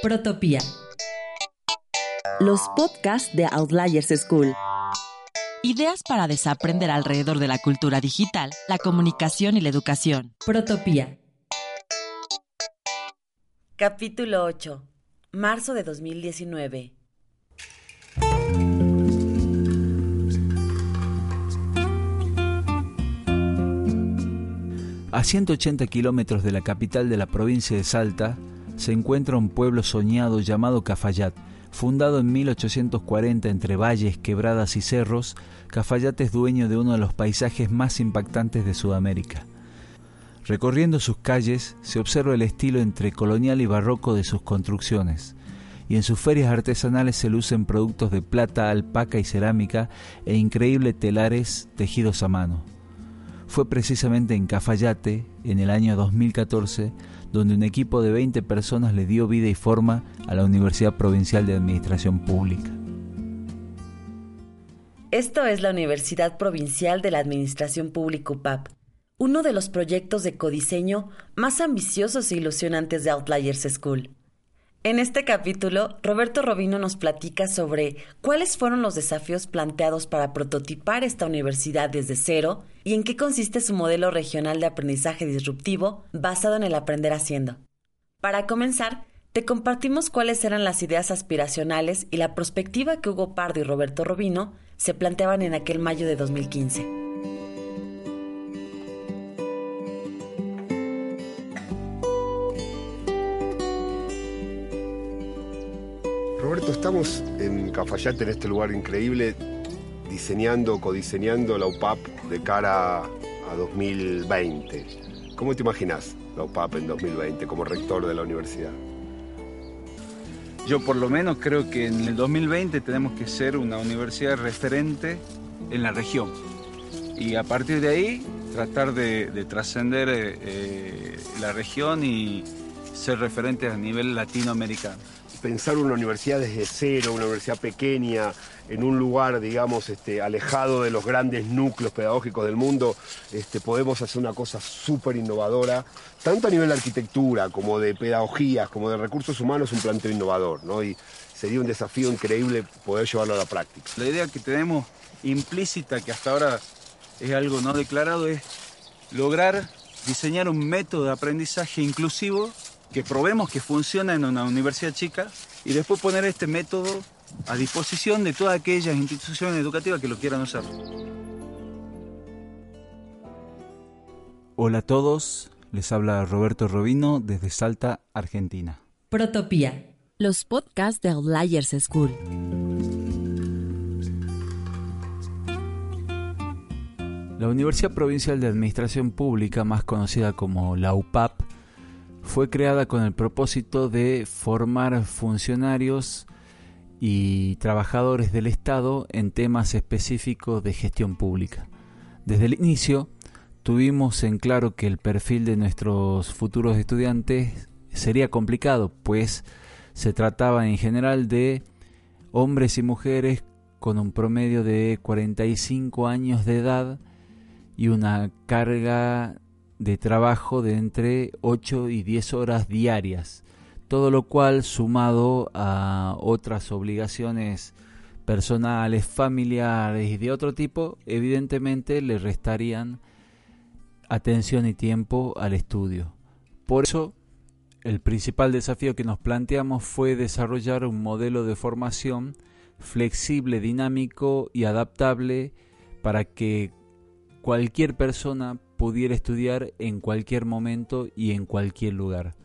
Protopía. Los podcasts de Outliers School. Ideas para desaprender alrededor de la cultura digital, la comunicación y la educación. Protopía. Capítulo 8. Marzo de 2019. A 180 kilómetros de la capital de la provincia de Salta se encuentra un pueblo soñado llamado Cafayat. Fundado en 1840 entre valles, quebradas y cerros, Cafayat es dueño de uno de los paisajes más impactantes de Sudamérica. Recorriendo sus calles se observa el estilo entre colonial y barroco de sus construcciones, y en sus ferias artesanales se lucen productos de plata, alpaca y cerámica e increíbles telares tejidos a mano. Fue precisamente en Cafayate, en el año 2014, donde un equipo de 20 personas le dio vida y forma a la Universidad Provincial de Administración Pública. Esto es la Universidad Provincial de la Administración Pública UPAP, uno de los proyectos de codiseño más ambiciosos e ilusionantes de Outliers School. En este capítulo, Roberto Robino nos platica sobre cuáles fueron los desafíos planteados para prototipar esta universidad desde cero y en qué consiste su modelo regional de aprendizaje disruptivo basado en el aprender haciendo. Para comenzar, te compartimos cuáles eran las ideas aspiracionales y la perspectiva que Hugo Pardo y Roberto Robino se planteaban en aquel mayo de 2015. Roberto, estamos en Cafayate, en este lugar increíble, diseñando, codiseñando la UPAP de cara a 2020. ¿Cómo te imaginas la UPAP en 2020 como rector de la universidad? Yo por lo menos creo que en el 2020 tenemos que ser una universidad referente en la región y a partir de ahí tratar de, trascender eh, eh, la región y ser referentes a nivel latinoamericano pensar una universidad desde cero, una universidad pequeña, en un lugar, digamos, este, alejado de los grandes núcleos pedagógicos del mundo, este, podemos hacer una cosa súper innovadora, tanto a nivel de arquitectura como de pedagogías, como de recursos humanos, un planteo innovador, ¿no? Y sería un desafío increíble poder llevarlo a la práctica. La idea que tenemos implícita, que hasta ahora es algo no declarado, es lograr diseñar un método de aprendizaje inclusivo que probemos que funciona en una universidad chica y después poner este método a disposición de todas aquellas instituciones educativas que lo quieran usar. Hola a todos, les habla Roberto Robino desde Salta, Argentina. Protopía. Los podcasts de Outliers School. La Universidad Provincial de Administración Pública, más conocida como la UPAP, fue creada con el propósito de formar funcionarios y trabajadores del Estado en temas específicos de gestión pública. Desde el inicio tuvimos en claro que el perfil de nuestros futuros estudiantes sería complicado, pues se trataba en general de hombres y mujeres con un promedio de 45 años de edad y una carga de trabajo de entre 8 y 10 horas diarias, todo lo cual sumado a otras obligaciones personales, familiares y de otro tipo, evidentemente le restarían atención y tiempo al estudio. Por eso, el principal desafío que nos planteamos fue desarrollar un modelo de formación flexible, dinámico y adaptable para que cualquier persona pudiera estudiar en cualquier momento y en cualquier lugar.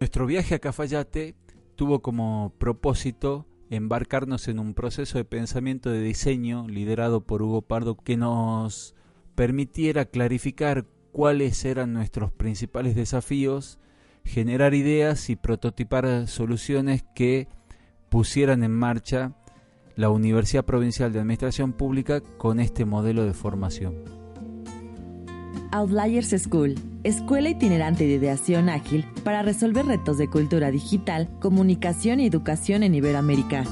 Nuestro viaje a Cafayate tuvo como propósito embarcarnos en un proceso de pensamiento de diseño liderado por Hugo Pardo que nos permitiera clarificar cuáles eran nuestros principales desafíos, generar ideas y prototipar soluciones que pusieran en marcha la Universidad Provincial de Administración Pública con este modelo de formación. Outliers School, escuela itinerante de ideación ágil para resolver retos de cultura digital, comunicación y educación en Iberoamérica.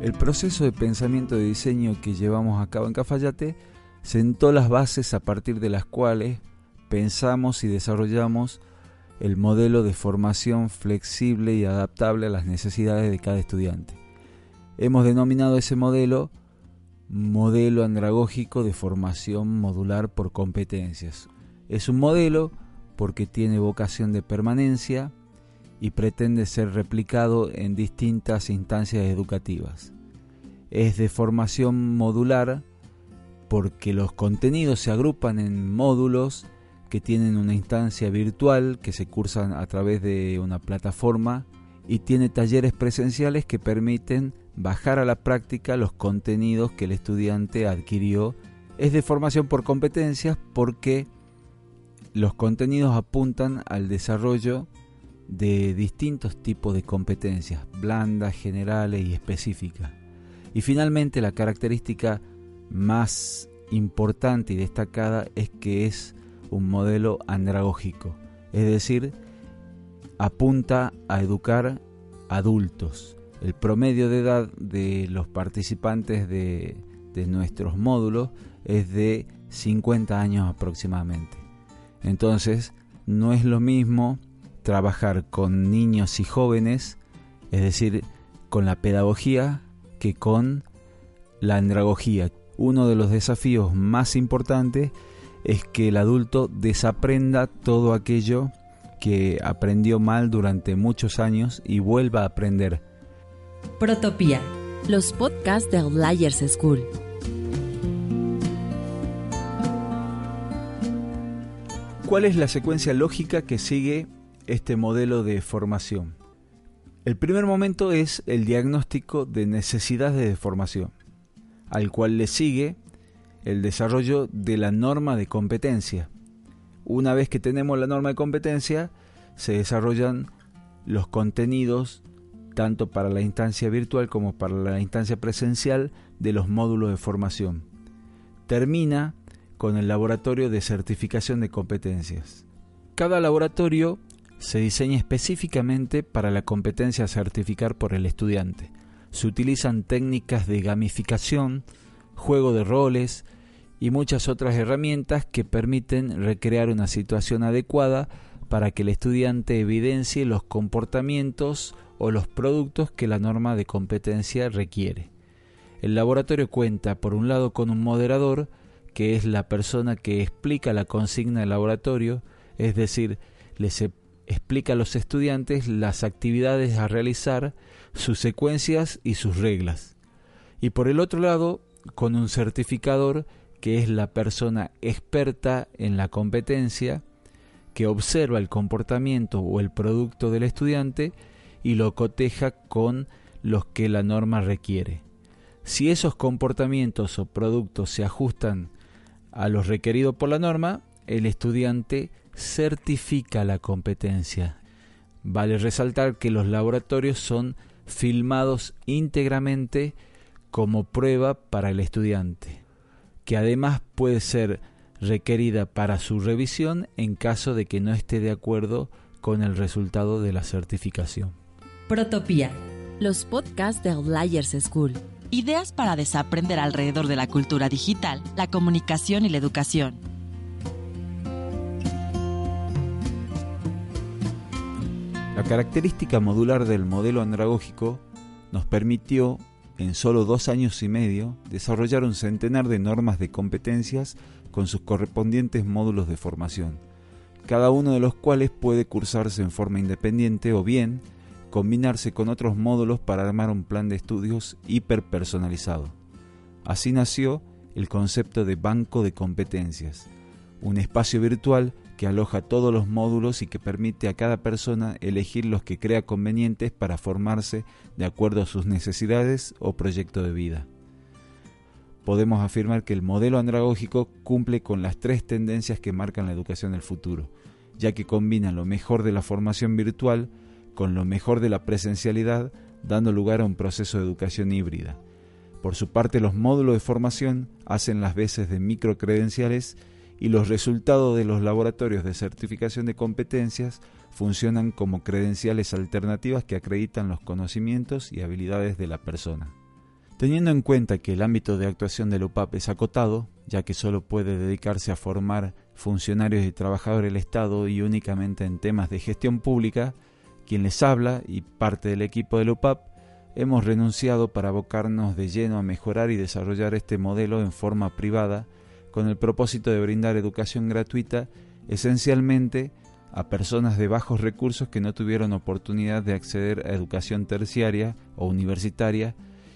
El proceso de pensamiento de diseño que llevamos a cabo en Cafayate sentó las bases a partir de las cuales pensamos y desarrollamos el modelo de formación flexible y adaptable a las necesidades de cada estudiante. Hemos denominado ese modelo modelo andragógico de formación modular por competencias. Es un modelo porque tiene vocación de permanencia, y pretende ser replicado en distintas instancias educativas. Es de formación modular porque los contenidos se agrupan en módulos que tienen una instancia virtual que se cursan a través de una plataforma y tiene talleres presenciales que permiten bajar a la práctica los contenidos que el estudiante adquirió. Es de formación por competencias porque los contenidos apuntan al desarrollo de distintos tipos de competencias, blandas, generales y específicas. Y finalmente la característica más importante y destacada es que es un modelo andragógico, es decir, apunta a educar adultos. El promedio de edad de los participantes de, nuestros módulos es de 50 años aproximadamente. Entonces, no es lo mismo trabajar con niños y jóvenes, es decir, con la pedagogía, que con la andragogía. Uno de los desafíos más importantes es que el adulto desaprenda todo aquello que aprendió mal durante muchos años y vuelva a aprender. Protopía. Los podcasts de Outliers School. ¿Cuál es la secuencia lógica que sigue este modelo de formación? El primer momento es el diagnóstico de necesidades de formación, al cual le sigue el desarrollo de la norma de competencia. Una vez que tenemos la norma de competencia, se desarrollan los contenidos tanto para la instancia virtual como para la instancia presencial de los módulos de formación. Termina con el laboratorio de certificación de competencias. Cada laboratorio se diseña específicamente para la competencia a certificar por el estudiante. Se utilizan técnicas de gamificación, juego de roles y muchas otras herramientas que permiten recrear una situación adecuada para que el estudiante evidencie los comportamientos o los productos que la norma de competencia requiere. El laboratorio cuenta, por un lado, con un moderador, que es la persona que explica la consigna del laboratorio, es decir, les explica a los estudiantes las actividades a realizar, sus secuencias y sus reglas. Y por el otro lado, con un certificador que es la persona experta en la competencia, que observa el comportamiento o el producto del estudiante y lo coteja con los que la norma requiere. Si esos comportamientos o productos se ajustan a los requeridos por la norma, el estudiante certifica la competencia. Vale resaltar que los laboratorios son filmados íntegramente como prueba para el estudiante, que además puede ser requerida para su revisión en caso de que no esté de acuerdo con el resultado de la certificación. Protopía. Los podcasts de Outliers School. Ideas para desaprender alrededor de la cultura digital, la comunicación y la educación. La característica modular del modelo andragógico nos permitió, en solo dos años y medio, desarrollar un centenar de normas de competencias con sus correspondientes módulos de formación, cada uno de los cuales puede cursarse en forma independiente o bien combinarse con otros módulos para armar un plan de estudios hiperpersonalizado. Así nació el concepto de banco de competencias, un espacio virtual que aloja todos los módulos y que permite a cada persona elegir los que crea convenientes para formarse de acuerdo a sus necesidades o proyecto de vida. podemos afirmar que el modelo andragógico cumple con las tres tendencias que marcan la educación del futuro, ya que combina lo mejor de la formación virtual con lo mejor de la presencialidad, dando lugar a un proceso de educación híbrida. Por su parte, los módulos de formación hacen las veces de microcredenciales y los resultados de los laboratorios de certificación de competencias funcionan como credenciales alternativas que acreditan los conocimientos y habilidades de la persona. Teniendo en cuenta que el ámbito de actuación del UPAP es acotado, ya que solo puede dedicarse a formar funcionarios y trabajadores del Estado y únicamente en temas de gestión pública, quien les habla y parte del equipo del UPAP hemos renunciado para abocarnos de lleno a mejorar y desarrollar este modelo en forma privada con el propósito de brindar educación gratuita esencialmente a personas de bajos recursos que no tuvieron oportunidad de acceder a educación terciaria o universitaria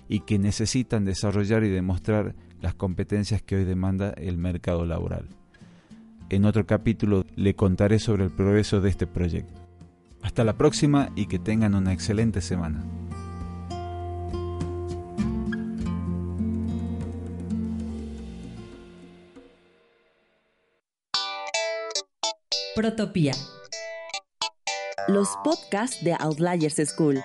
y que necesitan desarrollar y demostrar las competencias que hoy demanda el mercado laboral. En otro capítulo le contaré sobre el progreso de este proyecto. Hasta la próxima y que tengan una excelente semana. Protopía. Los podcasts de Outliers School.